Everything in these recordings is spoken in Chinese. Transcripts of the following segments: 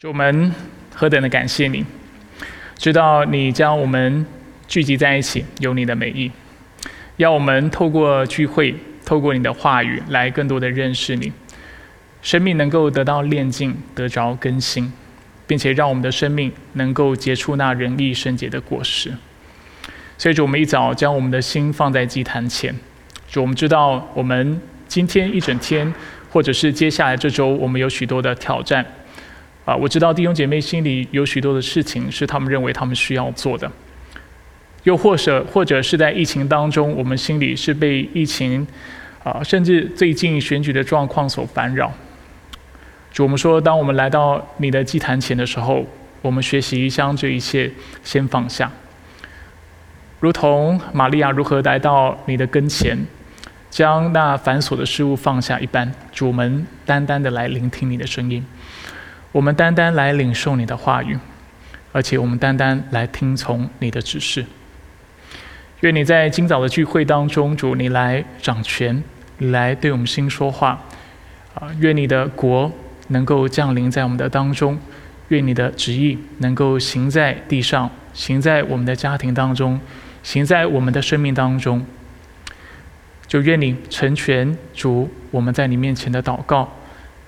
主我们何等的感谢你，知道你将我们聚集在一起有你的美意，要我们透过聚会，透过你的话语来更多的认识你，生命能够得到炼净，得着更新，并且让我们的生命能够结出那仁义圣洁的果实。所以主我们一早将我们的心放在祭坛前，主我们知道我们今天一整天，或者是接下来这周，我们有许多的挑战。啊，我知道弟兄姐妹心里有许多的事情是他们认为他们需要做的，又或者或者是在疫情当中，我们心里是被疫情啊，甚至最近选举的状况所烦扰。主，我们说，当我们来到你的祭坛前的时候，我们学习将这一切先放下，如同玛利亚如何来到你的跟前，将那繁琐的事物放下一般。主，我们单单的来聆听你的声音。我们单单来领受你的话语，而且我们单单来听从你的指示。愿你在今早的聚会当中，主你来掌权，来对我们心说话。啊，愿你的国能够降临在我们的当中，愿你的旨意能够行在地上，行在我们的家庭当中，行在我们的生命当中。就愿你成全主我们在你面前的祷告，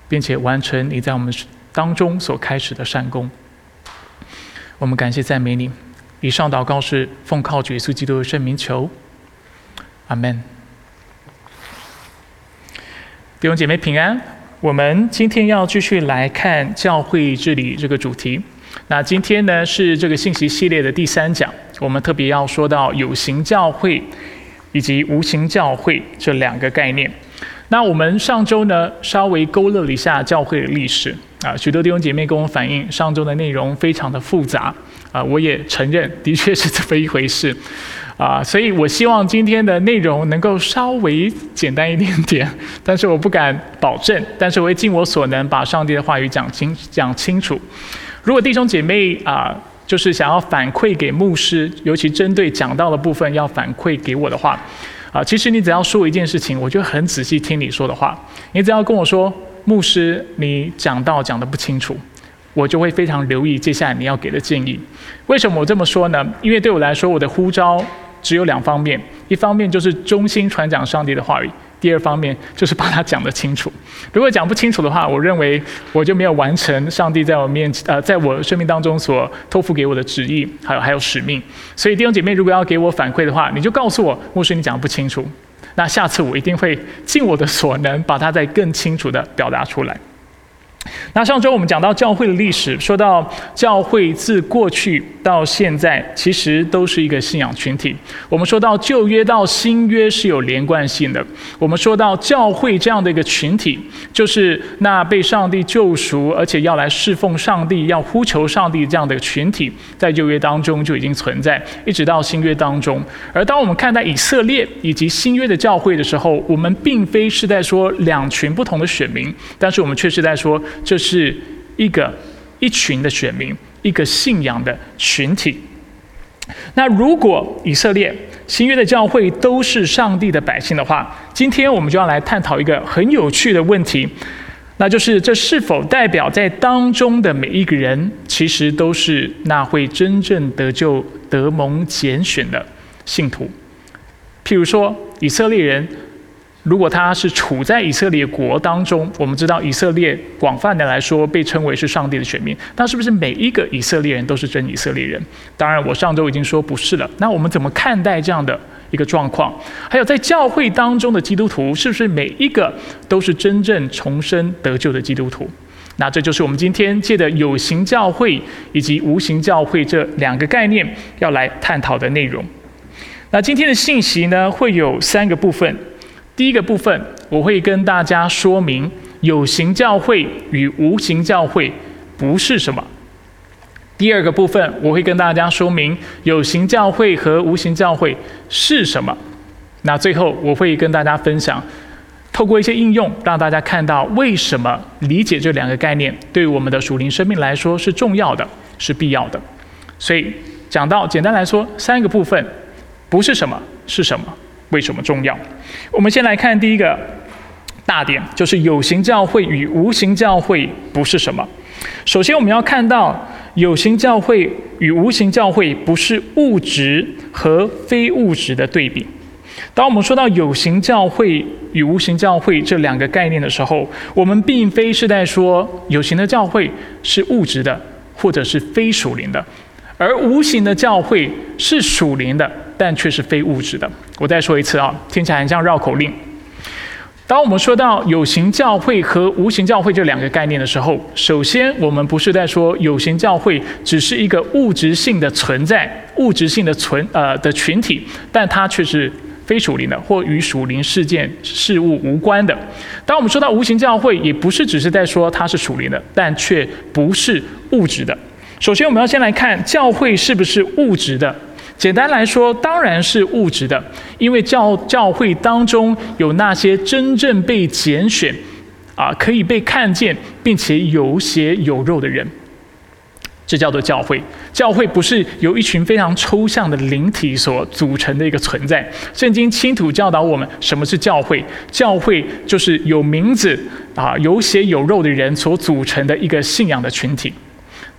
并且完成你在我们。当中所开始的善功，我们感谢赞美你。以上祷告是奉靠主耶稣基督的圣名求，阿门。弟兄姐妹平安。我们今天要继续来看教会治理这个主题。那今天呢是这个信息系列的第三讲，我们特别要说到有形教会以及无形教会这两个概念。那我们上周呢稍微勾勒了一下教会的历史。啊，许多弟兄姐妹跟我反映，上周的内容非常的复杂，啊，我也承认，的确是这么一回事，啊，所以我希望今天的内容能够稍微简单一点点，但是我不敢保证，但是我会尽我所能把上帝的话语讲清讲清楚。如果弟兄姐妹啊，就是想要反馈给牧师，尤其针对讲到的部分要反馈给我的话，啊，其实你只要说一件事情，我就很仔细听你说的话，你只要跟我说。牧师，你讲到讲的不清楚，我就会非常留意接下来你要给的建议。为什么我这么说呢？因为对我来说，我的呼召只有两方面：一方面就是忠心传讲上帝的话语；第二方面就是把它讲得清楚。如果讲不清楚的话，我认为我就没有完成上帝在我面前呃，在我生命当中所托付给我的旨意，还有还有使命。所以弟兄姐妹，如果要给我反馈的话，你就告诉我，牧师你讲不清楚。那下次我一定会尽我的所能，把它再更清楚的表达出来。那上周我们讲到教会的历史，说到教会自过去到现在，其实都是一个信仰群体。我们说到旧约到新约是有连贯性的。我们说到教会这样的一个群体，就是那被上帝救赎，而且要来侍奉上帝、要呼求上帝这样的群体，在旧约当中就已经存在，一直到新约当中。而当我们看待以色列以及新约的教会的时候，我们并非是在说两群不同的选民，但是我们却是在说。这是一个一群的选民，一个信仰的群体。那如果以色列新约的教会都是上帝的百姓的话，今天我们就要来探讨一个很有趣的问题，那就是这是否代表在当中的每一个人，其实都是那会真正得救、得蒙拣选的信徒？譬如说，以色列人。如果他是处在以色列国当中，我们知道以色列广泛的来说被称为是上帝的选民，那是不是每一个以色列人都是真以色列人？当然，我上周已经说不是了。那我们怎么看待这样的一个状况？还有在教会当中的基督徒，是不是每一个都是真正重生得救的基督徒？那这就是我们今天借的有形教会以及无形教会这两个概念要来探讨的内容。那今天的信息呢，会有三个部分。第一个部分，我会跟大家说明有形教会与无形教会不是什么。第二个部分，我会跟大家说明有形教会和无形教会是什么。那最后，我会跟大家分享，透过一些应用，让大家看到为什么理解这两个概念对我们的属灵生命来说是重要的，是必要的。所以讲到简单来说，三个部分，不是什么，是什么。为什么重要？我们先来看第一个大点，就是有形教会与无形教会不是什么。首先，我们要看到有形教会与无形教会不是物质和非物质的对比。当我们说到有形教会与无形教会这两个概念的时候，我们并非是在说有形的教会是物质的，或者是非属灵的，而无形的教会是属灵的，但却是非物质的。我再说一次啊，听起来很像绕口令。当我们说到有形教会和无形教会这两个概念的时候，首先我们不是在说有形教会只是一个物质性的存在、物质性的存呃的群体，但它却是非属灵的或与属灵事件事物无关的。当我们说到无形教会，也不是只是在说它是属灵的，但却不是物质的。首先，我们要先来看教会是不是物质的。简单来说，当然是物质的，因为教教会当中有那些真正被拣选，啊，可以被看见，并且有血有肉的人，这叫做教会。教会不是由一群非常抽象的灵体所组成的一个存在。圣经清楚教导我们什么是教会，教会就是有名字啊、有血有肉的人所组成的一个信仰的群体。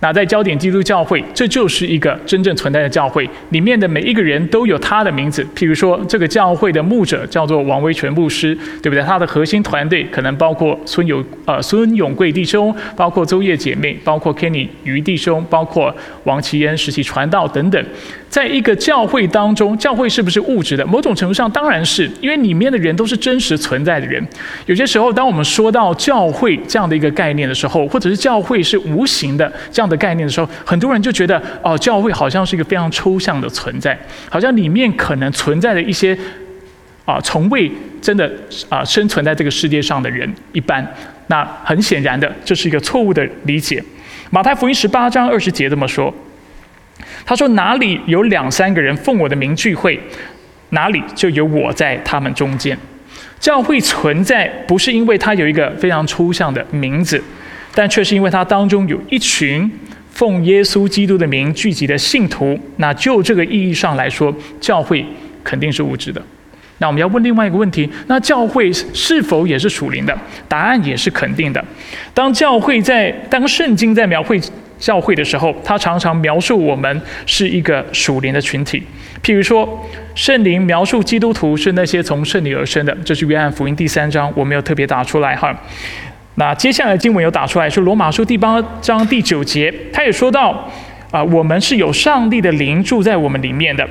那在焦点基督教会，这就是一个真正存在的教会，里面的每一个人都有他的名字。譬如说，这个教会的牧者叫做王维全牧师，对不对？他的核心团队可能包括孙永呃孙永贵弟兄，包括周叶姐妹，包括 Kenny 于弟兄，包括王奇恩实习传道等等。在一个教会当中，教会是不是物质的？某种程度上当然是，因为里面的人都是真实存在的人。有些时候，当我们说到教会这样的一个概念的时候，或者是教会是无形的这样的概念的时候，很多人就觉得哦，教会好像是一个非常抽象的存在，好像里面可能存在的一些啊从未真的啊生存在这个世界上的人一般。那很显然的，这是一个错误的理解。马太福音十八章二十节这么说。他说：“哪里有两三个人奉我的名聚会，哪里就有我在他们中间。教会存在不是因为它有一个非常抽象的名字，但却是因为它当中有一群奉耶稣基督的名聚集的信徒。那就这个意义上来说，教会肯定是物质的。那我们要问另外一个问题：那教会是否也是属灵的？答案也是肯定的。当教会在当圣经在描绘。”教会的时候，他常常描述我们是一个属灵的群体。譬如说，圣灵描述基督徒是那些从圣灵而生的，这是约翰福音第三章，我没有特别打出来哈。那接下来经文有打出来，是罗马书第八章第九节，他也说到啊，我们是有上帝的灵住在我们里面的。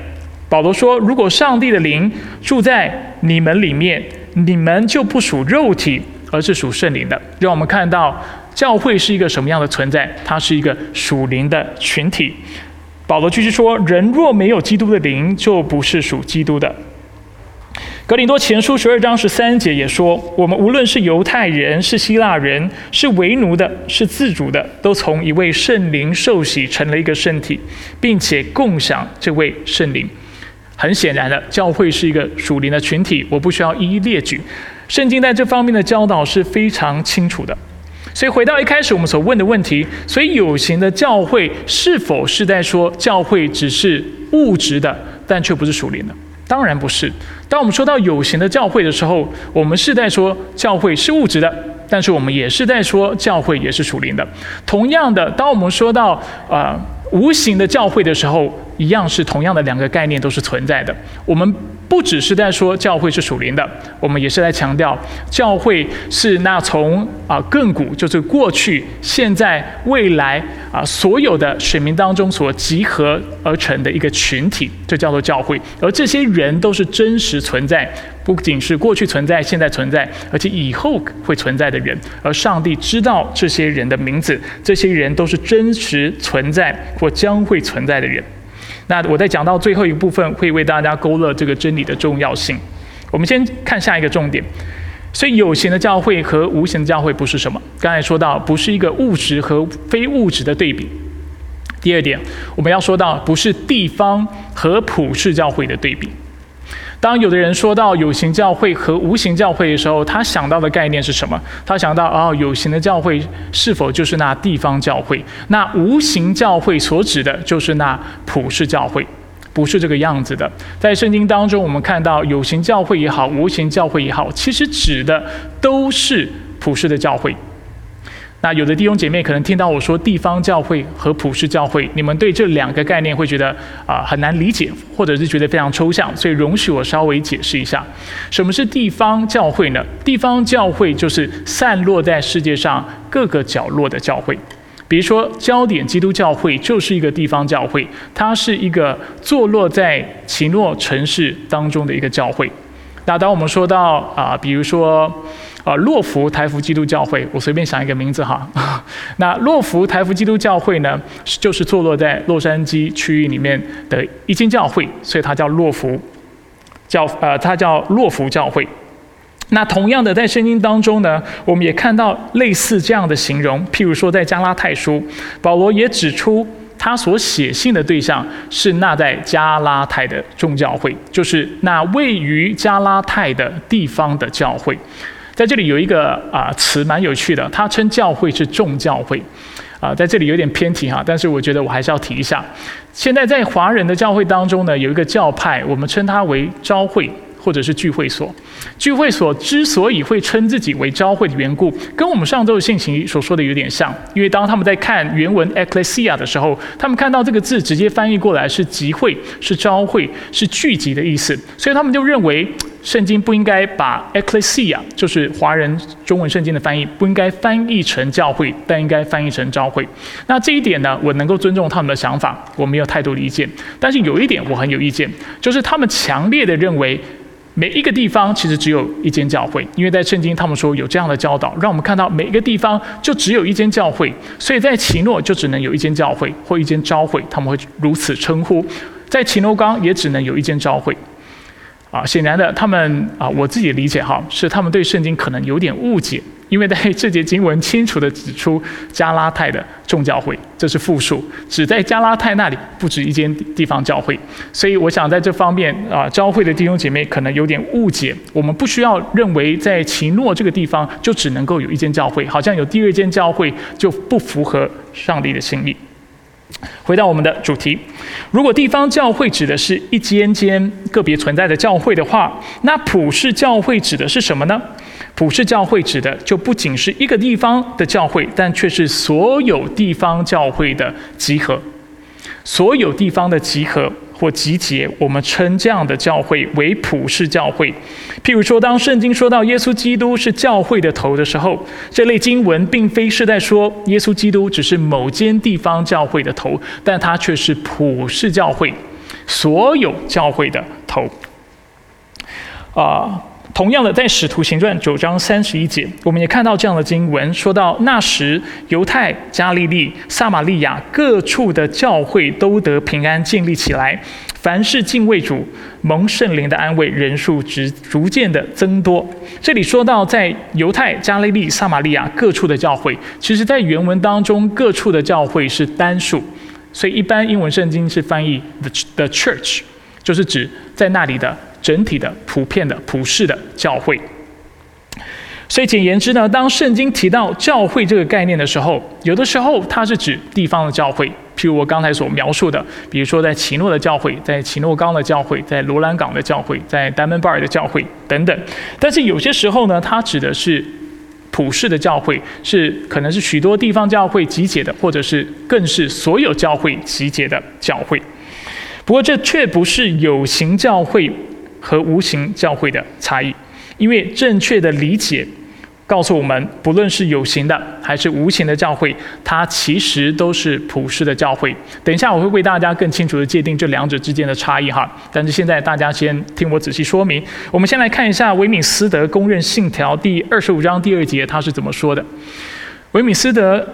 保罗说，如果上帝的灵住在你们里面，你们就不属肉体，而是属圣灵的。让我们看到。教会是一个什么样的存在？它是一个属灵的群体。保罗继续说：“人若没有基督的灵，就不是属基督的。”格林多前书十二章十三节也说：“我们无论是犹太人，是希腊人，是为奴的，是自主的，都从一位圣灵受洗，成了一个圣体，并且共享这位圣灵。”很显然的，教会是一个属灵的群体，我不需要一一列举。圣经在这方面的教导是非常清楚的。所以回到一开始我们所问的问题，所以有形的教会是否是在说教会只是物质的，但却不是属灵的？当然不是。当我们说到有形的教会的时候，我们是在说教会是物质的，但是我们也是在说教会也是属灵的。同样的，当我们说到啊无形的教会的时候，一样是同样的两个概念都是存在的。我们。不只是在说教会是属灵的，我们也是在强调教会是那从啊亘古就是过去、现在、未来啊所有的选民当中所集合而成的一个群体，这叫做教会。而这些人都是真实存在，不仅是过去存在、现在存在，而且以后会存在的人。而上帝知道这些人的名字，这些人都是真实存在或将会存在的人。那我在讲到最后一部分，会为大家勾勒这个真理的重要性。我们先看下一个重点。所以有形的教会和无形的教会不是什么？刚才说到，不是一个物质和非物质的对比。第二点，我们要说到，不是地方和普世教会的对比。当有的人说到有形教会和无形教会的时候，他想到的概念是什么？他想到哦，有形的教会是否就是那地方教会？那无形教会所指的就是那普世教会？不是这个样子的。在圣经当中，我们看到有形教会也好，无形教会也好，其实指的都是普世的教会。那有的弟兄姐妹可能听到我说地方教会和普世教会，你们对这两个概念会觉得啊很难理解，或者是觉得非常抽象，所以容许我稍微解释一下，什么是地方教会呢？地方教会就是散落在世界上各个角落的教会。比如说，焦点基督教会就是一个地方教会，它是一个坐落在奇诺城市当中的一个教会。那当我们说到啊，比如说啊，洛福台福基督教会，我随便想一个名字哈。那洛福台福基督教会呢，就是坐落在洛杉矶区域里面的一间教会，所以它叫洛福教，呃，它叫洛福教会。那同样的，在圣经当中呢，我们也看到类似这样的形容。譬如说，在加拉太书，保罗也指出，他所写信的对象是那在加拉太的众教会，就是那位于加拉太的地方的教会。在这里有一个啊词蛮有趣的，他称教会是众教会，啊，在这里有点偏题哈，但是我觉得我还是要提一下。现在在华人的教会当中呢，有一个教派，我们称它为召会。或者是聚会所，聚会所之所以会称自己为教会的缘故，跟我们上周的信息所说的有点像。因为当他们在看原文 ecclesia 的时候，他们看到这个字直接翻译过来是集会、是召会、是聚集的意思，所以他们就认为圣经不应该把 ecclesia，就是华人中文圣经的翻译，不应该翻译成教会，但应该翻译成召会。那这一点呢，我能够尊重他们的想法，我没有太多的意见。但是有一点我很有意见，就是他们强烈的认为。每一个地方其实只有一间教会，因为在圣经他们说有这样的教导，让我们看到每一个地方就只有一间教会，所以在奇诺就只能有一间教会或一间召会，他们会如此称呼。在奇诺冈也只能有一间召会。啊，显然的，他们啊，我自己理解哈，是他们对圣经可能有点误解。因为在这节经文清楚地指出加拉太的众教会，这是复数，只在加拉太那里不止一间地方教会，所以我想在这方面啊，教会的弟兄姐妹可能有点误解。我们不需要认为在奇诺这个地方就只能够有一间教会，好像有第二间教会就不符合上帝的心意。回到我们的主题，如果地方教会指的是一间间个别存在的教会的话，那普世教会指的是什么呢？普世教会指的就不仅是一个地方的教会，但却是所有地方教会的集合。所有地方的集合或集结，我们称这样的教会为普世教会。譬如说，当圣经说到耶稣基督是教会的头的时候，这类经文并非是在说耶稣基督只是某间地方教会的头，但他却是普世教会所有教会的头。啊。同样的，在使徒行传九章三十一节，我们也看到这样的经文，说到那时犹太、加利利、撒玛利亚各处的教会都得平安建立起来，凡是敬畏主、蒙圣灵的安慰，人数直逐渐的增多。这里说到在犹太、加利利、撒玛利亚各处的教会，其实在原文当中，各处的教会是单数，所以一般英文圣经是翻译 the the church，就是指在那里的。整体的、普遍的、普世的教会。所以简言之呢，当圣经提到教会这个概念的时候，有的时候它是指地方的教会，譬如我刚才所描述的，比如说在奇诺的教会，在奇诺冈的教会，在罗兰港的教会，在丹门巴尔的教会等等。但是有些时候呢，它指的是普世的教会，是可能是许多地方教会集结的，或者是更是所有教会集结的教会。不过这却不是有形教会。和无形教会的差异，因为正确的理解告诉我们，不论是有形的还是无形的教会，它其实都是普世的教会。等一下我会为大家更清楚的界定这两者之间的差异哈。但是现在大家先听我仔细说明。我们先来看一下维敏斯德公认信条第二十五章第二节，它是怎么说的？维敏斯德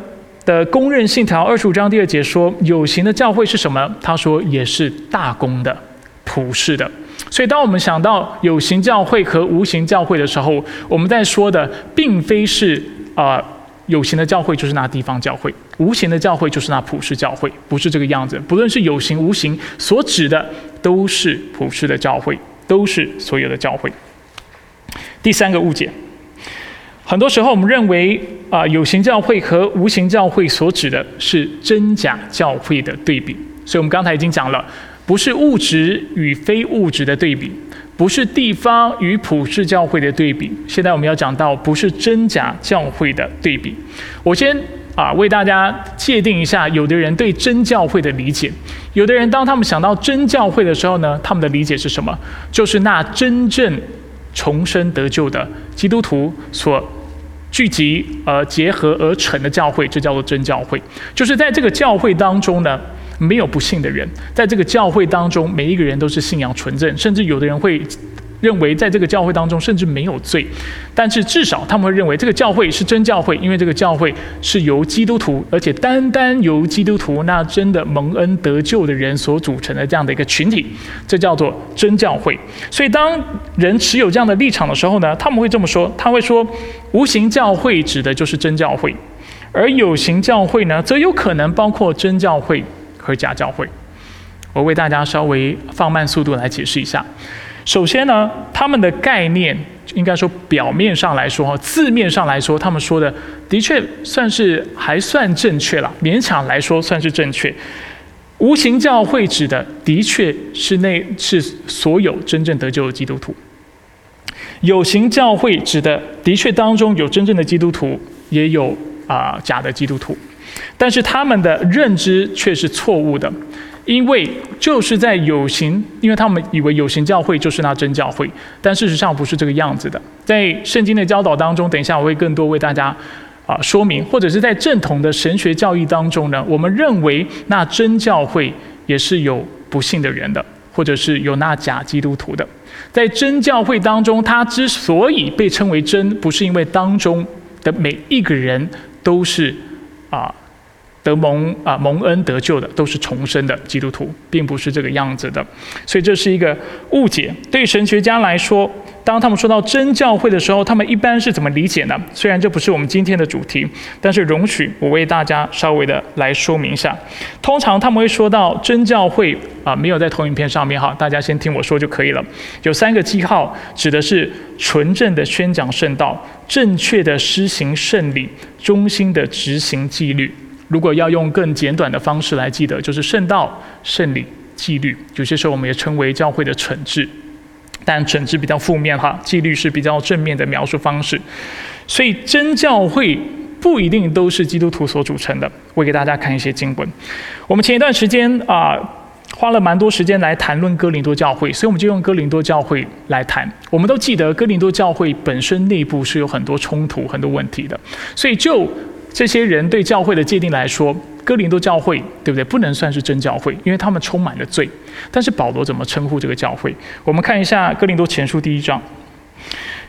的公认信条二十五章第二节说，有形的教会是什么？他说也是大公的、普世的。所以，当我们想到有形教会和无形教会的时候，我们在说的并非是啊有形的教会就是那地方教会，无形的教会就是那普世教会，不是这个样子。不论是有形无形，所指的都是普世的教会，都是所有的教会。第三个误解，很多时候我们认为啊有形教会和无形教会所指的是真假教会的对比，所以我们刚才已经讲了。不是物质与非物质的对比，不是地方与普世教会的对比。现在我们要讲到不是真假教会的对比。我先啊为大家界定一下，有的人对真教会的理解。有的人当他们想到真教会的时候呢，他们的理解是什么？就是那真正重生得救的基督徒所。聚集而结合而成的教会，这叫做真教会。就是在这个教会当中呢，没有不信的人，在这个教会当中，每一个人都是信仰纯正，甚至有的人会。认为在这个教会当中甚至没有罪，但是至少他们会认为这个教会是真教会，因为这个教会是由基督徒，而且单单由基督徒那真的蒙恩得救的人所组成的这样的一个群体，这叫做真教会。所以当人持有这样的立场的时候呢，他们会这么说：他会说，无形教会指的就是真教会，而有形教会呢，则有可能包括真教会和假教会。我为大家稍微放慢速度来解释一下。首先呢，他们的概念应该说表面上来说哈，字面上来说，他们说的的确算是还算正确了，勉强来说算是正确。无形教会指的的确是那是所有真正得救的基督徒，有形教会指的的确当中有真正的基督徒，也有啊假的基督徒，但是他们的认知却是错误的。因为就是在有形，因为他们以为有形教会就是那真教会，但事实上不是这个样子的。在圣经的教导当中，等一下我会更多为大家啊说明，或者是在正统的神学教义当中呢，我们认为那真教会也是有不信的人的，或者是有那假基督徒的。在真教会当中，它之所以被称为真，不是因为当中的每一个人都是啊。得蒙啊蒙恩得救的都是重生的基督徒，并不是这个样子的，所以这是一个误解。对神学家来说，当他们说到真教会的时候，他们一般是怎么理解呢？虽然这不是我们今天的主题，但是容许我为大家稍微的来说明一下。通常他们会说到真教会啊，没有在投影片上面哈，大家先听我说就可以了。有三个记号，指的是纯正的宣讲圣道、正确的施行圣礼、忠心的执行纪律。如果要用更简短的方式来记得，就是圣道、圣礼、纪律。有些时候我们也称为教会的惩治，但惩治比较负面哈，纪律是比较正面的描述方式。所以真教会不一定都是基督徒所组成的。我给大家看一些经文。我们前一段时间啊，花了蛮多时间来谈论哥林多教会，所以我们就用哥林多教会来谈。我们都记得哥林多教会本身内部是有很多冲突、很多问题的，所以就。这些人对教会的界定来说，哥林多教会对不对？不能算是真教会，因为他们充满了罪。但是保罗怎么称呼这个教会？我们看一下哥林多前书第一章。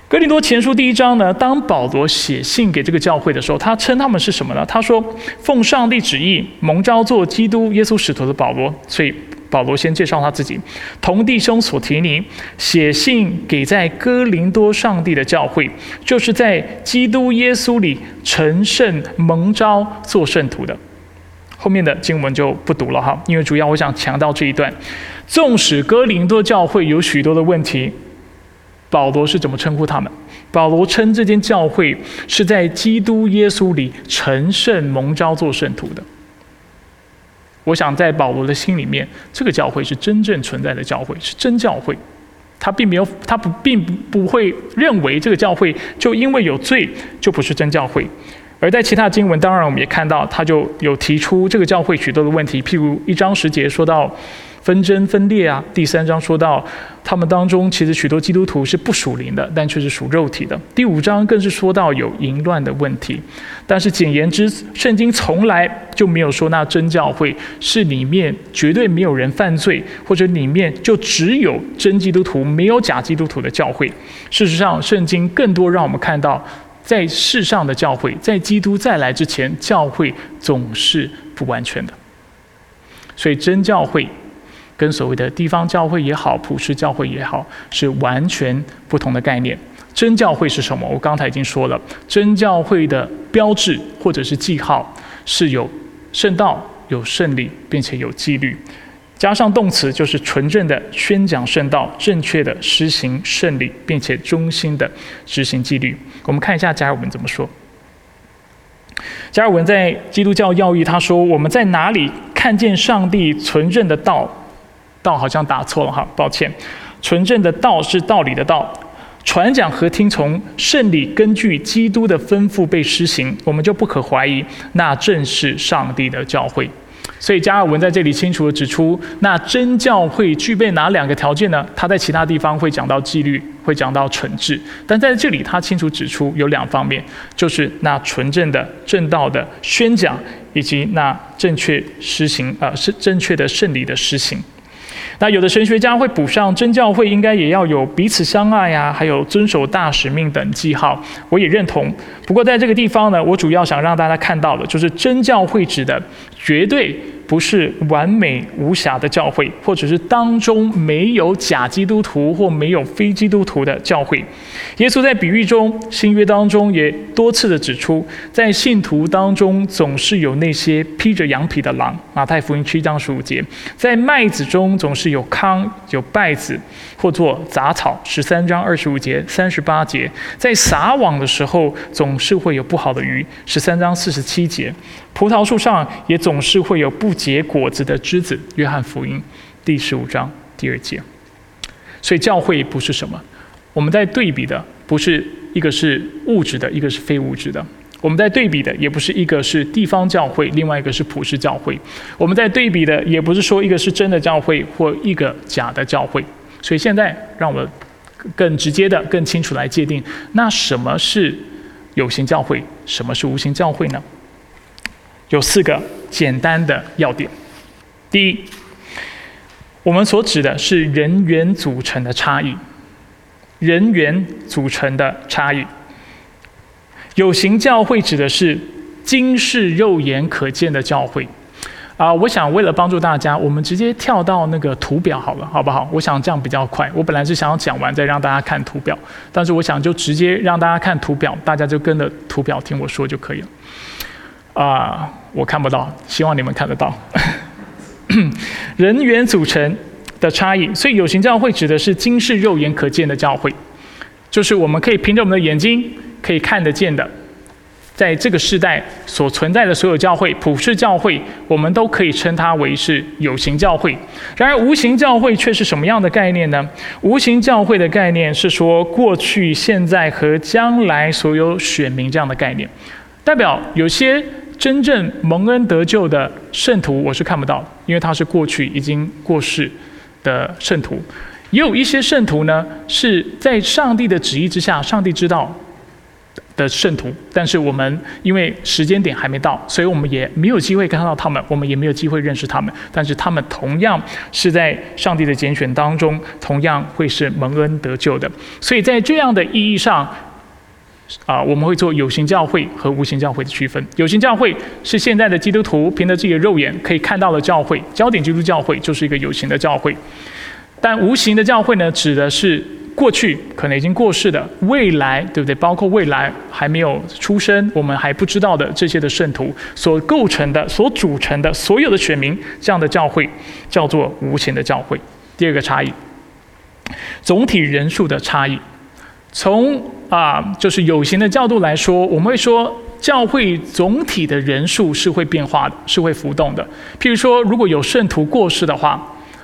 哥林多前书第一章呢，当保罗写信给这个教会的时候，他称他们是什么呢？他说：“奉上帝旨意，蒙召做基督耶稣使徒的保罗。”所以。保罗先介绍他自己，同弟兄所提尼写信给在哥林多上帝的教会，就是在基督耶稣里成圣蒙召做圣徒的。后面的经文就不读了哈，因为主要我想强调这一段。纵使哥林多教会有许多的问题，保罗是怎么称呼他们？保罗称这间教会是在基督耶稣里成圣蒙召做圣徒的。我想在保罗的心里面，这个教会是真正存在的教会，是真教会。他并没有，他不并不会认为这个教会就因为有罪就不是真教会。而在其他经文，当然我们也看到，他就有提出这个教会许多的问题，譬如一章十节说到。纷争分裂啊！第三章说到，他们当中其实许多基督徒是不属灵的，但却是属肉体的。第五章更是说到有淫乱的问题。但是简言之，圣经从来就没有说那真教会是里面绝对没有人犯罪，或者里面就只有真基督徒没有假基督徒的教会。事实上，圣经更多让我们看到，在世上的教会，在基督再来之前，教会总是不完全的。所以真教会。跟所谓的地方教会也好，普世教会也好，是完全不同的概念。真教会是什么？我刚才已经说了，真教会的标志或者是记号是有圣道、有圣礼，并且有纪律，加上动词就是纯正的宣讲圣道，正确的施行圣礼，并且忠心的执行纪律。我们看一下加尔文怎么说。加尔文在基督教要义他说：“我们在哪里看见上帝纯正的道？”道好像打错了哈，抱歉。纯正的道是道理的道。传讲和听从圣礼，根据基督的吩咐被施行，我们就不可怀疑，那正是上帝的教会。所以加尔文在这里清楚地指出，那真教会具备哪两个条件呢？他在其他地方会讲到纪律，会讲到惩治，但在这里他清楚指出有两方面，就是那纯正的正道的宣讲，以及那正确施行啊是正确的圣礼的施行。那有的神学家会补上真教会应该也要有彼此相爱呀，还有遵守大使命等记号，我也认同。不过在这个地方呢，我主要想让大家看到的，就是真教会指的绝对。不是完美无瑕的教会，或者是当中没有假基督徒或没有非基督徒的教会。耶稣在比喻中，新约当中也多次的指出，在信徒当中总是有那些披着羊皮的狼。马太福音七章十五节，在麦子中总是有糠有稗子，或作杂草。十三章二十五节三十八节，在撒网的时候总是会有不好的鱼。十三章四十七节。葡萄树上也总是会有不结果子的枝子。约翰福音第十五章第二节。所以教会不是什么，我们在对比的不是一个是物质的，一个是非物质的。我们在对比的也不是一个是地方教会，另外一个是普世教会。我们在对比的也不是说一个是真的教会或一个假的教会。所以现在让我更直接的、更清楚来界定，那什么是有形教会，什么是无形教会呢？有四个简单的要点。第一，我们所指的是人员组成的差异。人员组成的差异。有形教会指的是今世肉眼可见的教会。啊，我想为了帮助大家，我们直接跳到那个图表好了，好不好？我想这样比较快。我本来是想要讲完再让大家看图表，但是我想就直接让大家看图表，大家就跟着图表听我说就可以了。啊，我看不到，希望你们看得到。人员组成的差异，所以有形教会指的是今世肉眼可见的教会，就是我们可以凭着我们的眼睛可以看得见的，在这个时代所存在的所有教会，普世教会，我们都可以称它为是有形教会。然而，无形教会却是什么样的概念呢？无形教会的概念是说，过去、现在和将来所有选民这样的概念，代表有些。真正蒙恩得救的圣徒，我是看不到，因为他是过去已经过世的圣徒。也有一些圣徒呢，是在上帝的旨意之下，上帝知道的圣徒，但是我们因为时间点还没到，所以我们也没有机会看到他们，我们也没有机会认识他们。但是他们同样是在上帝的拣选当中，同样会是蒙恩得救的。所以在这样的意义上。啊，我们会做有形教会和无形教会的区分。有形教会是现在的基督徒凭着自己的肉眼可以看到的教会，焦点基督教会就是一个有形的教会。但无形的教会呢，指的是过去可能已经过世的，未来对不对？包括未来还没有出生，我们还不知道的这些的圣徒所构成的、所组成的所有的选民，这样的教会叫做无形的教会。第二个差异，总体人数的差异。从啊，就是有形的角度来说，我们会说教会总体的人数是会变化的，是会浮动的。譬如说，如果有圣徒过世的话，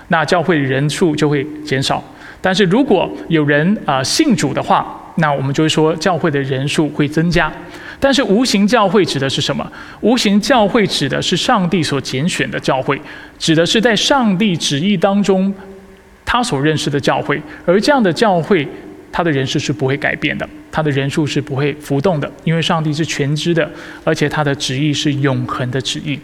那教会人数就会减少；但是如果有人啊信主的话，那我们就会说教会的人数会增加。但是无形教会指的是什么？无形教会指的是上帝所拣选的教会，指的是在上帝旨意当中他所认识的教会，而这样的教会。他的人数是不会改变的，他的人数是不会浮动的，因为上帝是全知的，而且他的旨意是永恒的旨意。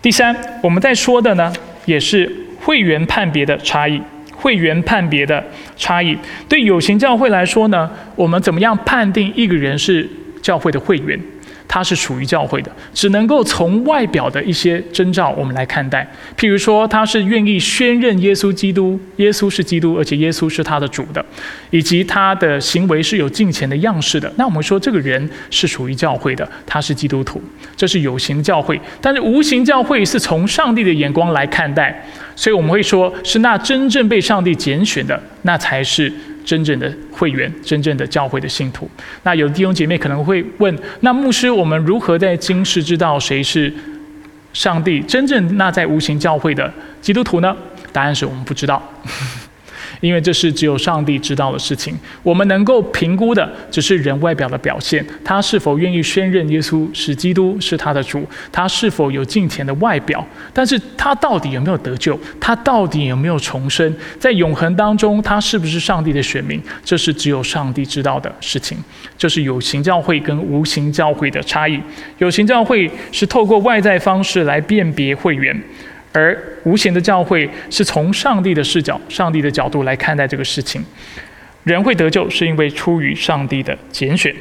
第三，我们在说的呢，也是会员判别的差异。会员判别的差异，对有形教会来说呢，我们怎么样判定一个人是教会的会员？他是属于教会的，只能够从外表的一些征兆我们来看待。譬如说，他是愿意宣认耶稣基督，耶稣是基督，而且耶稣是他的主的，以及他的行为是有敬虔的样式的。那我们说，这个人是属于教会的，他是基督徒，这是有形教会。但是无形教会是从上帝的眼光来看待，所以我们会说，是那真正被上帝拣选的，那才是。真正的会员，真正的教会的信徒。那有弟兄姐妹可能会问：那牧师，我们如何在今世知道谁是上帝真正那在无形教会的基督徒呢？答案是我们不知道，因为这是只有上帝知道的事情。我们能够评估的只是人外表的表现，他是否愿意宣认耶稣是基督是他的主，他是否有敬虔的外表，但是他到底有没有得救？他到底有没有重生？在永恒当中，他是不是上帝的选民？这是只有上帝知道的事情。这是有形教会跟无形教会的差异。有形教会是透过外在方式来辨别会员。而无形的教会是从上帝的视角、上帝的角度来看待这个事情。人会得救，是因为出于上帝的拣选。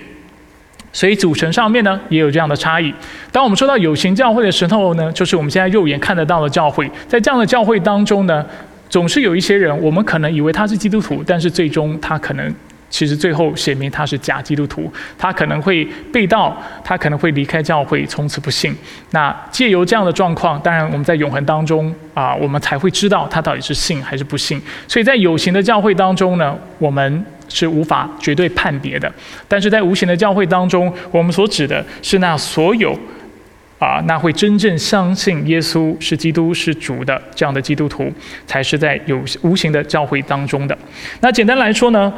所以组成上面呢，也有这样的差异。当我们说到有形教会的时候呢，就是我们现在肉眼看得到的教会。在这样的教会当中呢，总是有一些人，我们可能以为他是基督徒，但是最终他可能。其实最后写明他是假基督徒，他可能会被盗，他可能会离开教会，从此不信。那借由这样的状况，当然我们在永恒当中啊，我们才会知道他到底是信还是不信。所以在有形的教会当中呢，我们是无法绝对判别的；但是在无形的教会当中，我们所指的是那所有啊，那会真正相信耶稣是基督是主的这样的基督徒，才是在有无形的教会当中的。那简单来说呢？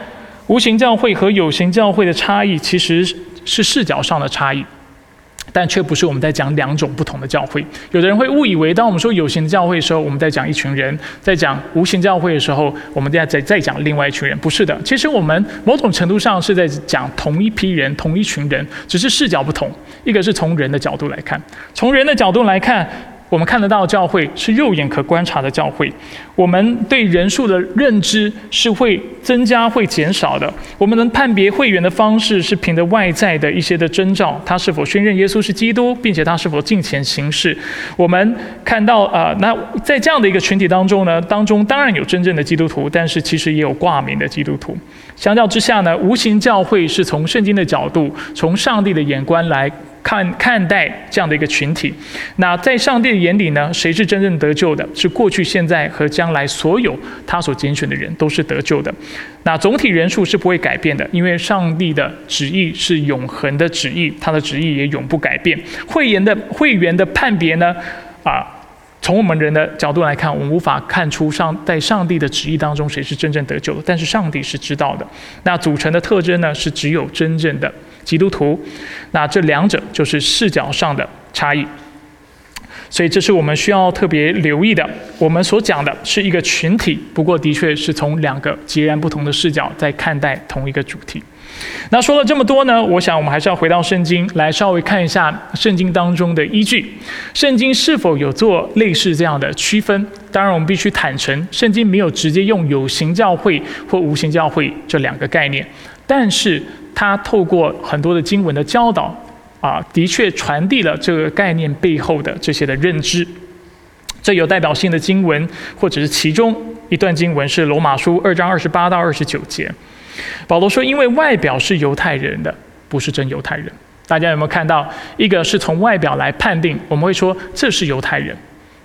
无形教会和有形教会的差异，其实是视角上的差异，但却不是我们在讲两种不同的教会。有的人会误以为，当我们说有形教会的时候，我们在讲一群人；在讲无形教会的时候，我们在在在讲另外一群人。不是的，其实我们某种程度上是在讲同一批人、同一群人，只是视角不同。一个是从人的角度来看，从人的角度来看。我们看得到教会是肉眼可观察的教会，我们对人数的认知是会增加会减少的。我们能判别会员的方式是凭着外在的一些的征兆，他是否宣认耶稣是基督，并且他是否敬虔行事。我们看到啊，那在这样的一个群体当中呢，当中当然有真正的基督徒，但是其实也有挂名的基督徒。相较之下呢，无形教会是从圣经的角度，从上帝的眼光来。看看待这样的一个群体，那在上帝的眼里呢，谁是真正得救的？是过去、现在和将来所有他所拣选的人都是得救的。那总体人数是不会改变的，因为上帝的旨意是永恒的旨意，他的旨意也永不改变。会员的会员的判别呢？啊，从我们人的角度来看，我们无法看出上在上帝的旨意当中谁是真正得救的，但是上帝是知道的。那组成的特征呢，是只有真正的。基督徒，那这两者就是视角上的差异，所以这是我们需要特别留意的。我们所讲的是一个群体，不过的确是从两个截然不同的视角在看待同一个主题。那说了这么多呢，我想我们还是要回到圣经来稍微看一下圣经当中的依据，圣经是否有做类似这样的区分？当然，我们必须坦诚，圣经没有直接用有形教会或无形教会这两个概念，但是。它透过很多的经文的教导，啊，的确传递了这个概念背后的这些的认知。这有代表性的经文，或者是其中一段经文是罗马书二章二十八到二十九节。保罗说：“因为外表是犹太人的，不是真犹太人。”大家有没有看到？一个是从外表来判定，我们会说这是犹太人，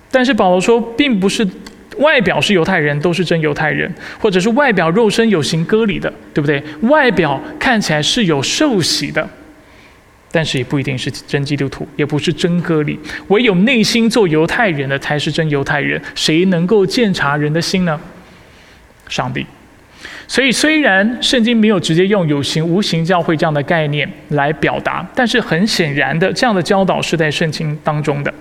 但是保罗说，并不是。外表是犹太人，都是真犹太人，或者是外表肉身有形割礼的，对不对？外表看起来是有受洗的，但是也不一定是真基督徒，也不是真割礼。唯有内心做犹太人的才是真犹太人。谁能够鉴察人的心呢？上帝。所以，虽然圣经没有直接用有形无形教会这样的概念来表达，但是很显然的，这样的教导是在圣经当中的。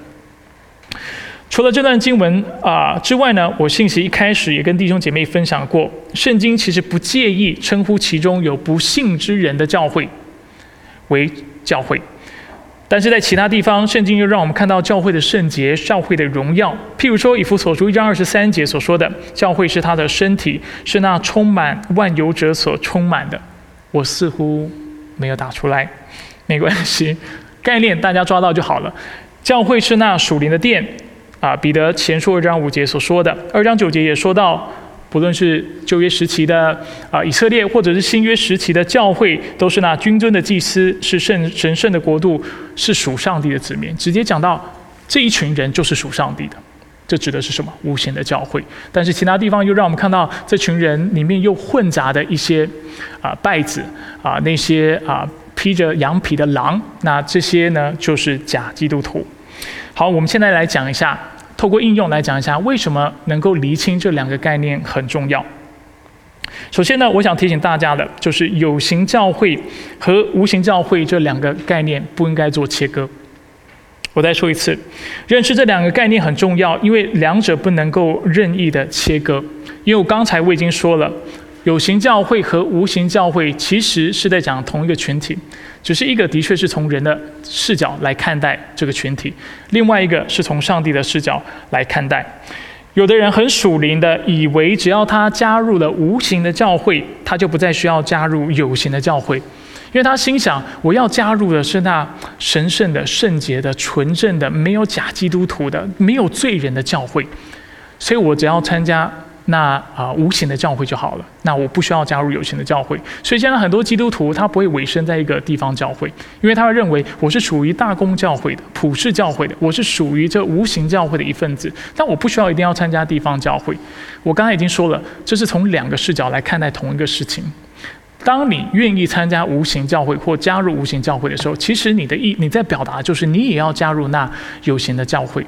除了这段经文啊之外呢，我信息一开始也跟弟兄姐妹分享过，圣经其实不介意称呼其中有不幸之人的教会为教会，但是在其他地方，圣经又让我们看到教会的圣洁、教会的荣耀。譬如说以弗所书一章二十三节所说的，教会是他的身体，是那充满万有者所充满的。我似乎没有打出来，没关系，概念大家抓到就好了。教会是那属灵的殿。啊，彼得前书二章五节所说的，二章九节也说到，不论是旧约时期的啊以色列，或者是新约时期的教会，都是那君尊的祭司，是圣神圣的国度，是属上帝的子民。直接讲到这一群人就是属上帝的，这指的是什么？无形的教会。但是其他地方又让我们看到，这群人里面又混杂的一些啊败子啊那些啊披着羊皮的狼，那这些呢就是假基督徒。好，我们现在来讲一下，透过应用来讲一下，为什么能够厘清这两个概念很重要。首先呢，我想提醒大家的就是有形教会和无形教会这两个概念不应该做切割。我再说一次，认识这两个概念很重要，因为两者不能够任意的切割。因为我刚才我已经说了，有形教会和无形教会其实是在讲同一个群体，只是一个的确是从人的视角来看待这个群体，另外一个是从上帝的视角来看待。有的人很属灵的，以为只要他加入了无形的教会，他就不再需要加入有形的教会。因为他心想，我要加入的是那神圣的、圣洁的、纯正的、没有假基督徒的、没有罪人的教会，所以我只要参加那啊无形的教会就好了。那我不需要加入有形的教会。所以现在很多基督徒他不会委身在一个地方教会，因为他会认为我是属于大公教会的、普世教会的，我是属于这无形教会的一份子。但我不需要一定要参加地方教会。我刚才已经说了，这是从两个视角来看待同一个事情。当你愿意参加无形教会或加入无形教会的时候，其实你的意你在表达就是你也要加入那有形的教会。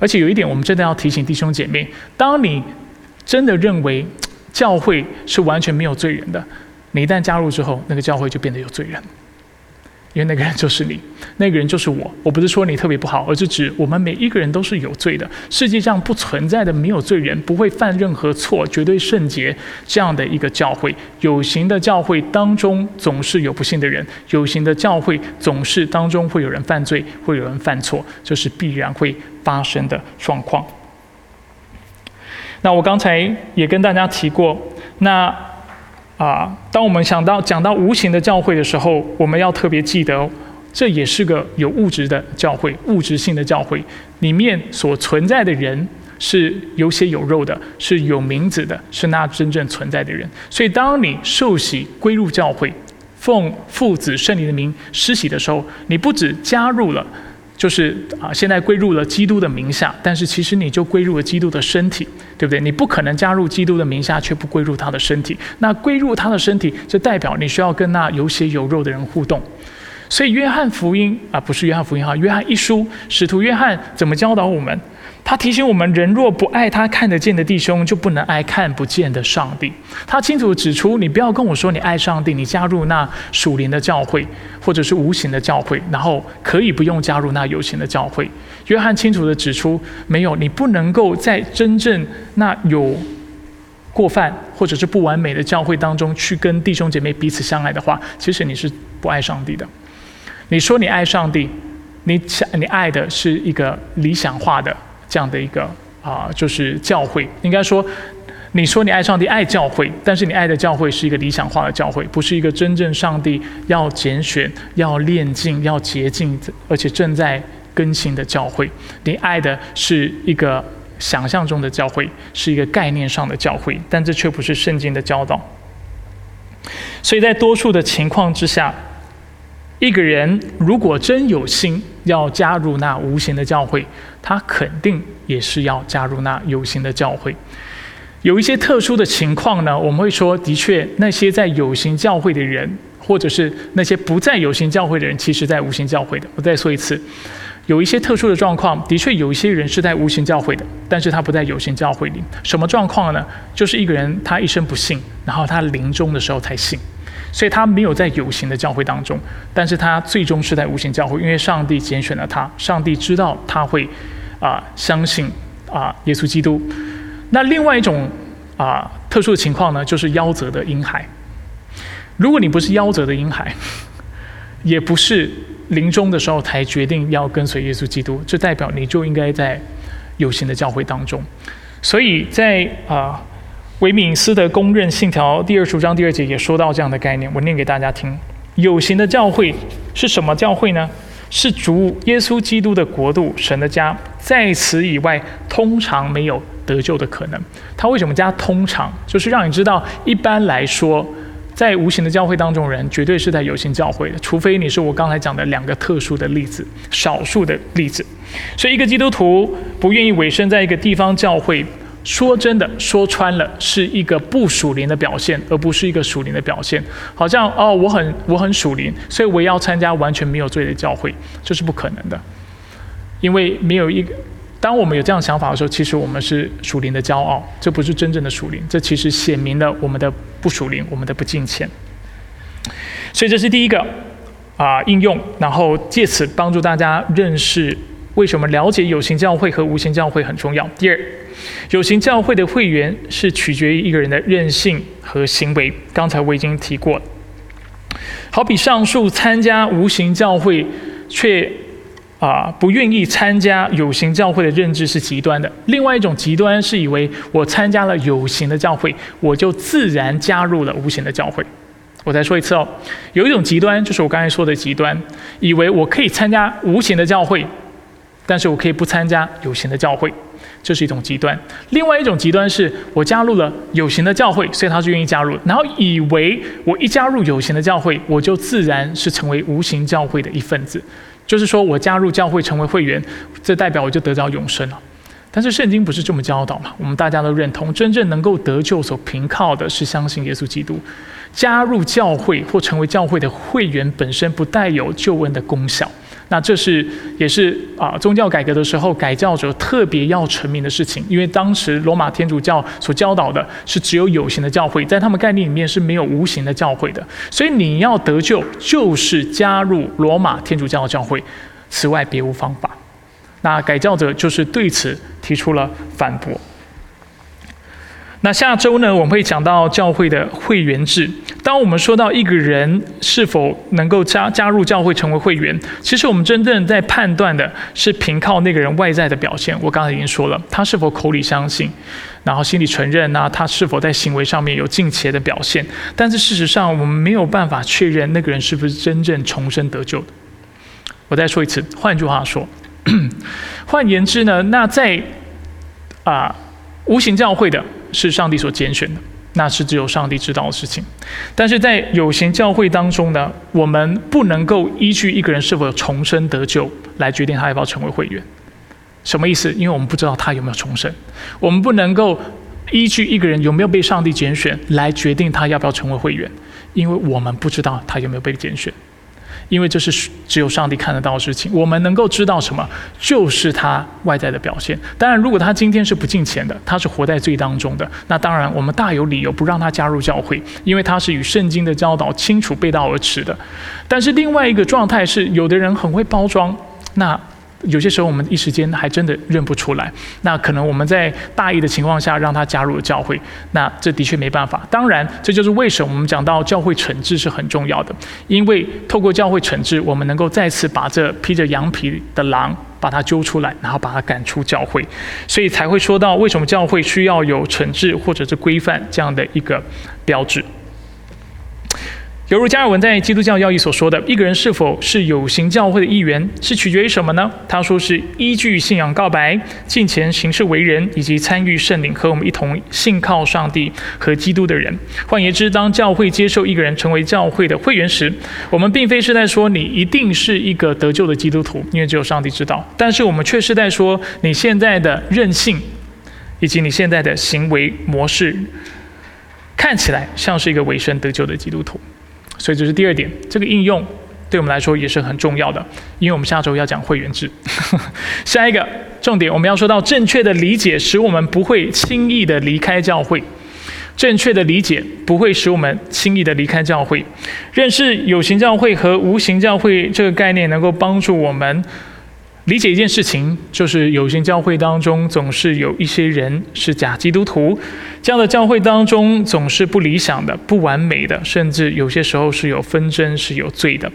而且有一点，我们真的要提醒弟兄姐妹：当你真的认为教会是完全没有罪人的，你一旦加入之后，那个教会就变得有罪人。因为那个人就是你，那个人就是我。我不是说你特别不好，而是指我们每一个人都是有罪的。世界上不存在的没有罪人，不会犯任何错，绝对圣洁这样的一个教会。有形的教会当中总是有不幸的人，有形的教会总是当中会有人犯罪，会有人犯错，这是必然会发生的状况。那我刚才也跟大家提过，那。啊，当我们想到讲到无形的教会的时候，我们要特别记得，这也是个有物质的教会，物质性的教会，里面所存在的人是有血有肉的，是有名字的，是那真正存在的人。所以，当你受洗归入教会，奉父子圣灵的名施洗的时候，你不止加入了。就是啊，现在归入了基督的名下，但是其实你就归入了基督的身体，对不对？你不可能加入基督的名下却不归入他的身体。那归入他的身体，就代表你需要跟那有血有肉的人互动。所以约翰福音啊，不是约翰福音哈，约翰一书，使徒约翰怎么教导我们？他提醒我们：人若不爱他看得见的弟兄，就不能爱看不见的上帝。他清楚指出，你不要跟我说你爱上帝，你加入那属灵的教会，或者是无形的教会，然后可以不用加入那有形的教会。约翰清楚的指出，没有，你不能够在真正那有过犯或者是不完美的教会当中去跟弟兄姐妹彼此相爱的话，其实你是不爱上帝的。你说你爱上帝，你想你爱的是一个理想化的。这样的一个啊，就是教会。应该说，你说你爱上帝、爱教会，但是你爱的教会是一个理想化的教会，不是一个真正上帝要拣选、要炼净、要洁净，而且正在更新的教会。你爱的是一个想象中的教会，是一个概念上的教会，但这却不是圣经的教导。所以在多数的情况之下。一个人如果真有心要加入那无形的教会，他肯定也是要加入那有形的教会。有一些特殊的情况呢，我们会说，的确，那些在有形教会的人，或者是那些不在有形教会的人，其实在无形教会的。我再说一次，有一些特殊的状况，的确有一些人是在无形教会的，但是他不在有形教会里。什么状况呢？就是一个人他一生不信，然后他临终的时候才信。所以他没有在有形的教会当中，但是他最终是在无形教会，因为上帝拣选了他，上帝知道他会啊相信啊耶稣基督。那另外一种啊特殊的情况呢，就是夭折的婴孩。如果你不是夭折的婴孩，也不是临终的时候才决定要跟随耶稣基督，这代表你就应该在有形的教会当中。所以在啊。维敏斯的公认信条第二十五章第二节也说到这样的概念，我念给大家听：有形的教会是什么教会呢？是主耶稣基督的国度，神的家，在此以外，通常没有得救的可能。他为什么加通常？就是让你知道，一般来说，在无形的教会当中，人绝对是在有形教会的，除非你是我刚才讲的两个特殊的例子，少数的例子。所以，一个基督徒不愿意委身在一个地方教会。说真的，说穿了是一个不属灵的表现，而不是一个属灵的表现。好像哦，我很我很属灵，所以我要参加完全没有罪的教会，这是不可能的。因为没有一当我们有这样想法的时候，其实我们是属灵的骄傲，这不是真正的属灵，这其实显明了我们的不属灵，我们的不敬虔。所以这是第一个啊应用，然后借此帮助大家认识为什么了解有形教会和无形教会很重要。第二，有形教会的会员是取决于一个人的任性和行为，刚才我已经提过了。好比上述参加无形教会，却啊不愿意参加有形教会的认知是极端的。另外一种极端是以为我参加了有形的教会，我就自然加入了无形的教会。我再说一次哦，有一种极端就是我刚才说的极端，以为我可以参加无形的教会，但是我可以不参加有形的教会。这是一种极端，另外一种极端是我加入了有形的教会，所以他是愿意加入，然后以为我一加入有形的教会，我就自然是成为无形教会的一份子，就是说我加入教会成为会员，这代表我就得着永生了。但是圣经不是这么教导嘛？我们大家都认同，真正能够得救所凭靠的是相信耶稣基督，加入教会或成为教会的会员本身不带有救恩的功效。那这是也是啊，宗教改革的时候，改教者特别要成名的事情，因为当时罗马天主教所教导的是只有有形的教会，在他们概念里面是没有无形的教会的，所以你要得救，就是加入罗马天主教的教会，此外别无方法。那改教者就是对此提出了反驳。那下周呢，我们会讲到教会的会员制。当我们说到一个人是否能够加加入教会成为会员，其实我们真正在判断的是凭靠那个人外在的表现。我刚才已经说了，他是否口里相信，然后心里承认那他是否在行为上面有敬虔的表现。但是事实上，我们没有办法确认那个人是不是真正重生得救的。我再说一次，换句话说，换言之呢，那在啊无形教会的。是上帝所拣选的，那是只有上帝知道的事情。但是在有形教会当中呢，我们不能够依据一个人是否重生得救来决定他要不要成为会员。什么意思？因为我们不知道他有没有重生，我们不能够依据一个人有没有被上帝拣选来决定他要不要成为会员，因为我们不知道他有没有被拣选。因为这是只有上帝看得到的事情，我们能够知道什么，就是他外在的表现。当然，如果他今天是不敬虔的，他是活在罪当中的，那当然我们大有理由不让他加入教会，因为他是与圣经的教导清楚背道而驰的。但是另外一个状态是，有的人很会包装，那。有些时候我们一时间还真的认不出来，那可能我们在大意的情况下让他加入了教会，那这的确没办法。当然，这就是为什么我们讲到教会惩治是很重要的，因为透过教会惩治，我们能够再次把这披着羊皮的狼把它揪出来，然后把它赶出教会，所以才会说到为什么教会需要有惩治或者是规范这样的一个标志。犹如加尔文在《基督教要义》所说的，一个人是否是有形教会的一员，是取决于什么呢？他说是依据信仰告白、敬前行事为人，以及参与圣灵和我们一同信靠上帝和基督的人。换言之，当教会接受一个人成为教会的会员时，我们并非是在说你一定是一个得救的基督徒，因为只有上帝知道。但是我们却是在说你现在的任性，以及你现在的行为模式，看起来像是一个委身得救的基督徒。所以这是第二点，这个应用对我们来说也是很重要的，因为我们下周要讲会员制。下一个重点，我们要说到正确的理解，使我们不会轻易的离开教会。正确的理解不会使我们轻易的离开教会。认识有形教会和无形教会这个概念，能够帮助我们。理解一件事情，就是有些教会当中总是有一些人是假基督徒，这样的教会当中总是不理想的、不完美的，甚至有些时候是有纷争、是有罪的。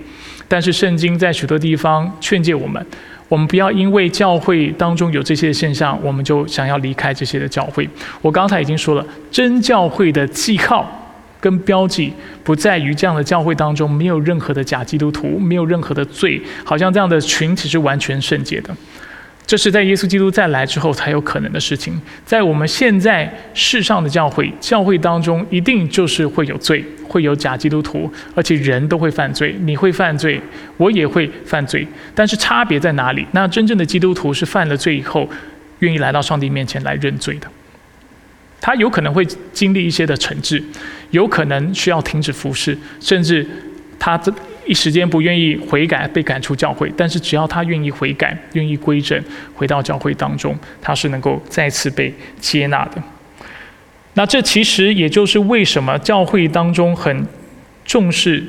但是圣经在许多地方劝诫我们，我们不要因为教会当中有这些现象，我们就想要离开这些的教会。我刚才已经说了，真教会的记号。跟标记不在于这样的教会当中没有任何的假基督徒，没有任何的罪，好像这样的群体是完全圣洁的。这是在耶稣基督再来之后才有可能的事情。在我们现在世上的教会，教会当中一定就是会有罪，会有假基督徒，而且人都会犯罪，你会犯罪，我也会犯罪。但是差别在哪里？那真正的基督徒是犯了罪以后，愿意来到上帝面前来认罪的。他有可能会经历一些的惩治，有可能需要停止服侍，甚至他这一时间不愿意悔改，被赶出教会。但是只要他愿意悔改，愿意归正，回到教会当中，他是能够再次被接纳的。那这其实也就是为什么教会当中很重视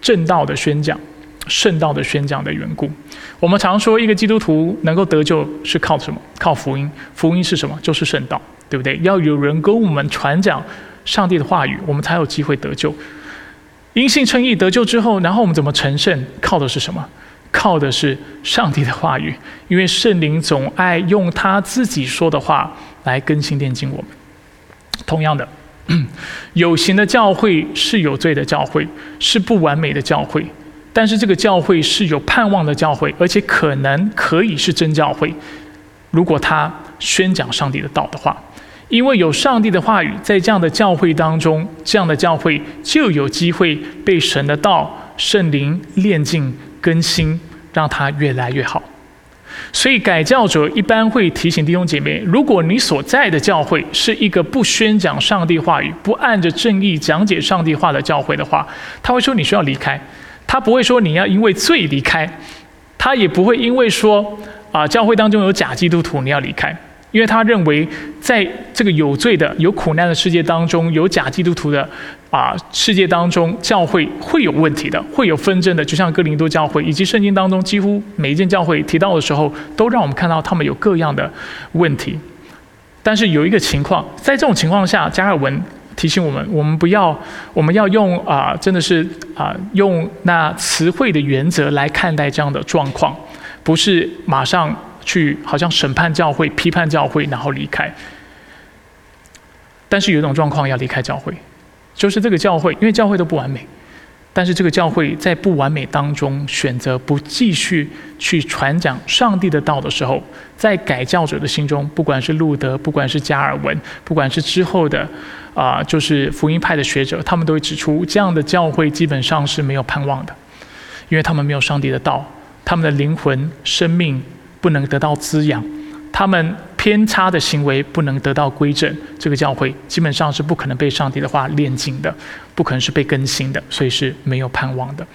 正道的宣讲、圣道的宣讲的缘故。我们常说，一个基督徒能够得救是靠什么？靠福音。福音是什么？就是圣道，对不对？要有人跟我们传讲上帝的话语，我们才有机会得救。因信称义得救之后，然后我们怎么成圣？靠的是什么？靠的是上帝的话语，因为圣灵总爱用他自己说的话来更新炼净我们。同样的，有形的教会是有罪的教会，是不完美的教会，但是这个教会是有盼望的教会，而且可能可以是真教会。如果他宣讲上帝的道的话，因为有上帝的话语，在这样的教会当中，这样的教会就有机会被神的道、圣灵炼净、更新，让它越来越好。所以，改教者一般会提醒弟兄姐妹：如果你所在的教会是一个不宣讲上帝话语、不按着正义讲解上帝话的教会的话，他会说你需要离开。他不会说你要因为罪离开，他也不会因为说啊教会当中有假基督徒你要离开。因为他认为，在这个有罪的、有苦难的世界当中，有假基督徒的啊世界当中，教会会有问题的，会有纷争的。就像哥林多教会，以及圣经当中几乎每一件教会提到的时候，都让我们看到他们有各样的问题。但是有一个情况，在这种情况下，加尔文提醒我们：我们不要，我们要用啊，真的是啊，用那词汇的原则来看待这样的状况，不是马上。去好像审判教会、批判教会，然后离开。但是有一种状况要离开教会，就是这个教会，因为教会都不完美。但是这个教会在不完美当中选择不继续去传讲上帝的道的时候，在改教者的心中，不管是路德，不管是加尔文，不管是之后的啊，就是福音派的学者，他们都会指出，这样的教会基本上是没有盼望的，因为他们没有上帝的道，他们的灵魂、生命。不能得到滋养，他们偏差的行为不能得到规正，这个教会基本上是不可能被上帝的话炼净的，不可能是被更新的，所以是没有盼望的。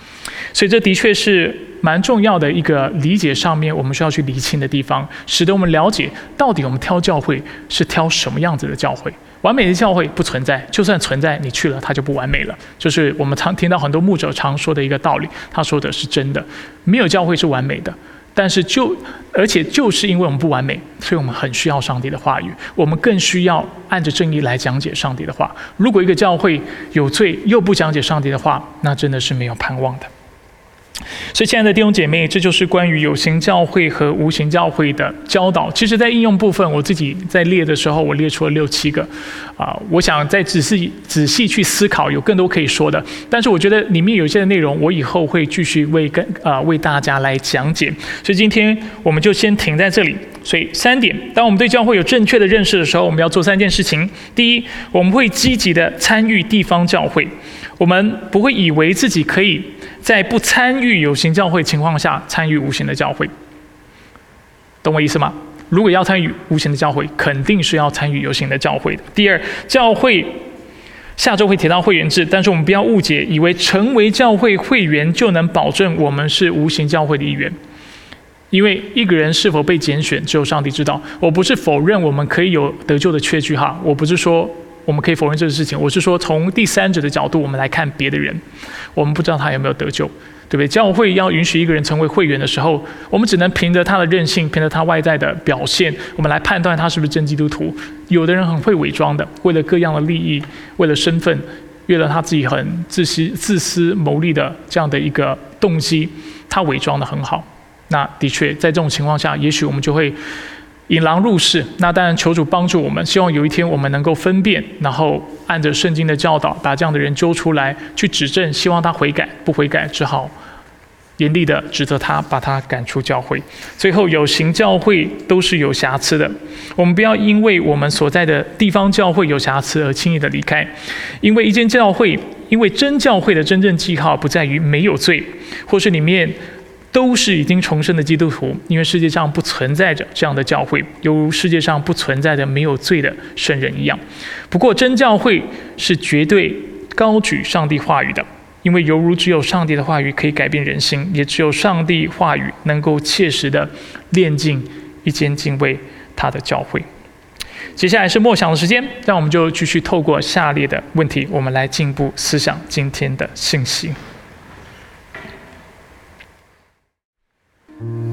所以这的确是蛮重要的一个理解上面我们需要去厘清的地方，使得我们了解到底我们挑教会是挑什么样子的教会。完美的教会不存在，就算存在，你去了它就不完美了。就是我们常听到很多牧者常说的一个道理，他说的是真的，没有教会是完美的。但是就，而且就是因为我们不完美，所以我们很需要上帝的话语，我们更需要按着正义来讲解上帝的话。如果一个教会有罪又不讲解上帝的话，那真的是没有盼望的。所以，亲爱的弟兄姐妹，这就是关于有形教会和无形教会的教导。其实，在应用部分，我自己在列的时候，我列出了六七个。啊，我想再仔细仔细去思考，有更多可以说的。但是，我觉得里面有一些内容，我以后会继续为跟啊为大家来讲解。所以，今天我们就先停在这里。所以，三点：当我们对教会有正确的认识的时候，我们要做三件事情。第一，我们会积极的参与地方教会，我们不会以为自己可以。在不参与有形教会情况下，参与无形的教会，懂我意思吗？如果要参与无形的教会，肯定是要参与有形的教会的。第二，教会下周会提到会员制，但是我们不要误解，以为成为教会会员就能保证我们是无形教会的一员，因为一个人是否被拣选，只有上帝知道。我不是否认我们可以有得救的确据哈，我不是说。我们可以否认这个事情。我是说，从第三者的角度，我们来看别的人，我们不知道他有没有得救，对不对？教会要允许一个人成为会员的时候，我们只能凭着他的任性，凭着他外在的表现，我们来判断他是不是真基督徒。有的人很会伪装的，为了各样的利益，为了身份，为了他自己很自私、自私谋利的这样的一个动机，他伪装的很好。那的确，在这种情况下，也许我们就会。引狼入室，那当然求主帮助我们，希望有一天我们能够分辨，然后按着圣经的教导，把这样的人揪出来去指正，希望他悔改，不悔改只好严厉的指责他，把他赶出教会。最后，有形教会都是有瑕疵的，我们不要因为我们所在的地方教会有瑕疵而轻易的离开，因为一间教会，因为真教会的真正记号不在于没有罪，或是里面。都是已经重生的基督徒，因为世界上不存在着这样的教会，犹如世界上不存在着没有罪的圣人一样。不过，真教会是绝对高举上帝话语的，因为犹如只有上帝的话语可以改变人心，也只有上帝话语能够切实的炼尽一间敬畏他的教会。接下来是默想的时间，让我们就继续透过下列的问题，我们来进一步思想今天的信息。Mm-hmm.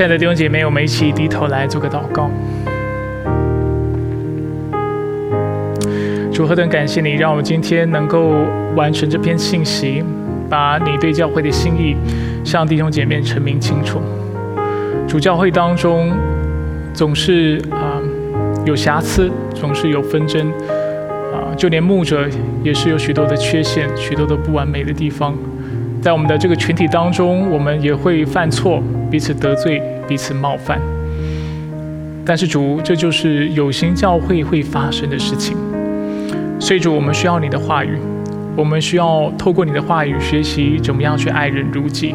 亲爱的弟兄姐妹，我们一起低头来做个祷告。主何等感谢你，让我们今天能够完成这篇信息，把你对教会的心意向弟兄姐妹陈明清楚。主教会当中总是啊有瑕疵，总是有纷争啊，就连牧者也是有许多的缺陷，许多的不完美的地方。在我们的这个群体当中，我们也会犯错，彼此得罪，彼此冒犯。但是主，这就是有形教会会发生的事情。所以主，我们需要你的话语，我们需要透过你的话语学习怎么样去爱人如己，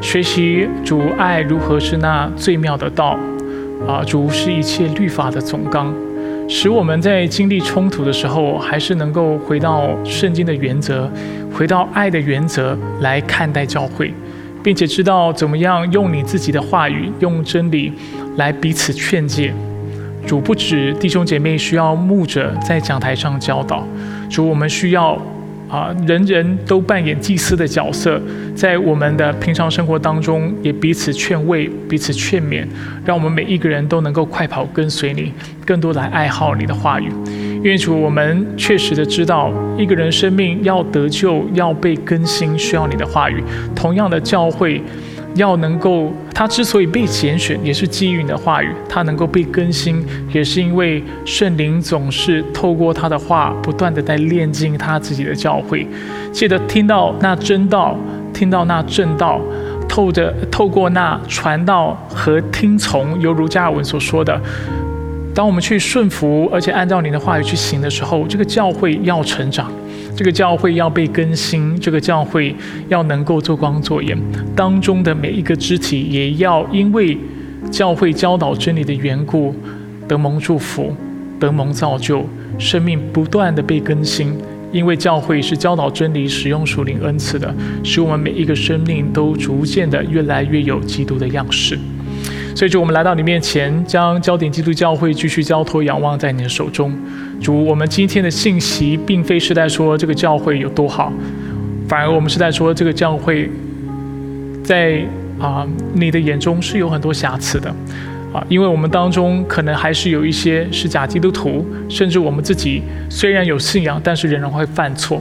学习主爱如何是那最妙的道啊！主是一切律法的总纲。使我们在经历冲突的时候，还是能够回到圣经的原则，回到爱的原则来看待教会，并且知道怎么样用你自己的话语，用真理来彼此劝诫。主不止弟兄姐妹需要牧者在讲台上教导，主我们需要。啊，人人都扮演祭司的角色，在我们的平常生活当中，也彼此劝慰、彼此劝勉，让我们每一个人都能够快跑跟随你，更多来爱好你的话语。愿主，我们确实的知道，一个人生命要得救、要被更新，需要你的话语。同样的，教会。要能够，他之所以被拣选，也是基于你的话语；他能够被更新，也是因为圣灵总是透过他的话，不断的在炼净他自己的教会。记得听到那真道，听到那正道，透着透过那传道和听从，犹如加尔文所说的。当我们去顺服，而且按照你的话语去行的时候，这个教会要成长，这个教会要被更新，这个教会要能够做光做盐，当中的每一个肢体也要因为教会教导真理的缘故，得蒙祝福，得蒙造就，生命不断的被更新，因为教会是教导真理、使用属灵恩赐的，使我们每一个生命都逐渐的越来越有基督的样式。所以就，我们来到你面前，将焦点基督教会继续交托、仰望在你的手中。主，我们今天的信息并非是在说这个教会有多好，反而我们是在说这个教会，在啊你的眼中是有很多瑕疵的啊，因为我们当中可能还是有一些是假基督徒，甚至我们自己虽然有信仰，但是仍然会犯错。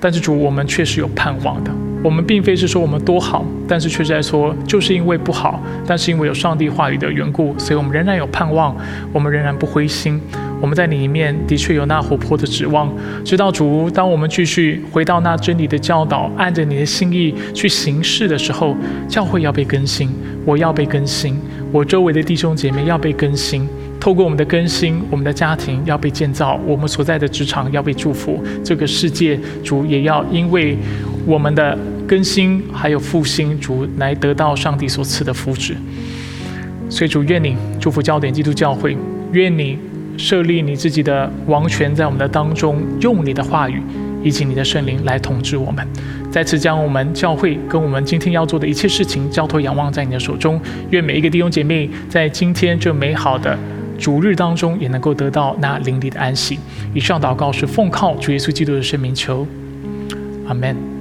但是主，我们却是有盼望的。我们并非是说我们多好，但是却是在说，就是因为不好，但是因为有上帝话语的缘故，所以我们仍然有盼望，我们仍然不灰心。我们在你里面的确有那活泼的指望。知道主，当我们继续回到那真理的教导，按着你的心意去行事的时候，教会要被更新，我要被更新，我周围的弟兄姐妹要被更新。透过我们的更新，我们的家庭要被建造，我们所在的职场要被祝福，这个世界主也要因为我们的更新还有复兴，主来得到上帝所赐的福祉。所以主愿你祝福焦点基督教会，愿你设立你自己的王权在我们的当中，用你的话语以及你的圣灵来统治我们。再次将我们教会跟我们今天要做的一切事情交托仰望在你的手中。愿每一个弟兄姐妹在今天这美好的。主日当中也能够得到那灵里的安息。以上祷告是奉靠主耶稣基督的圣名求，阿门。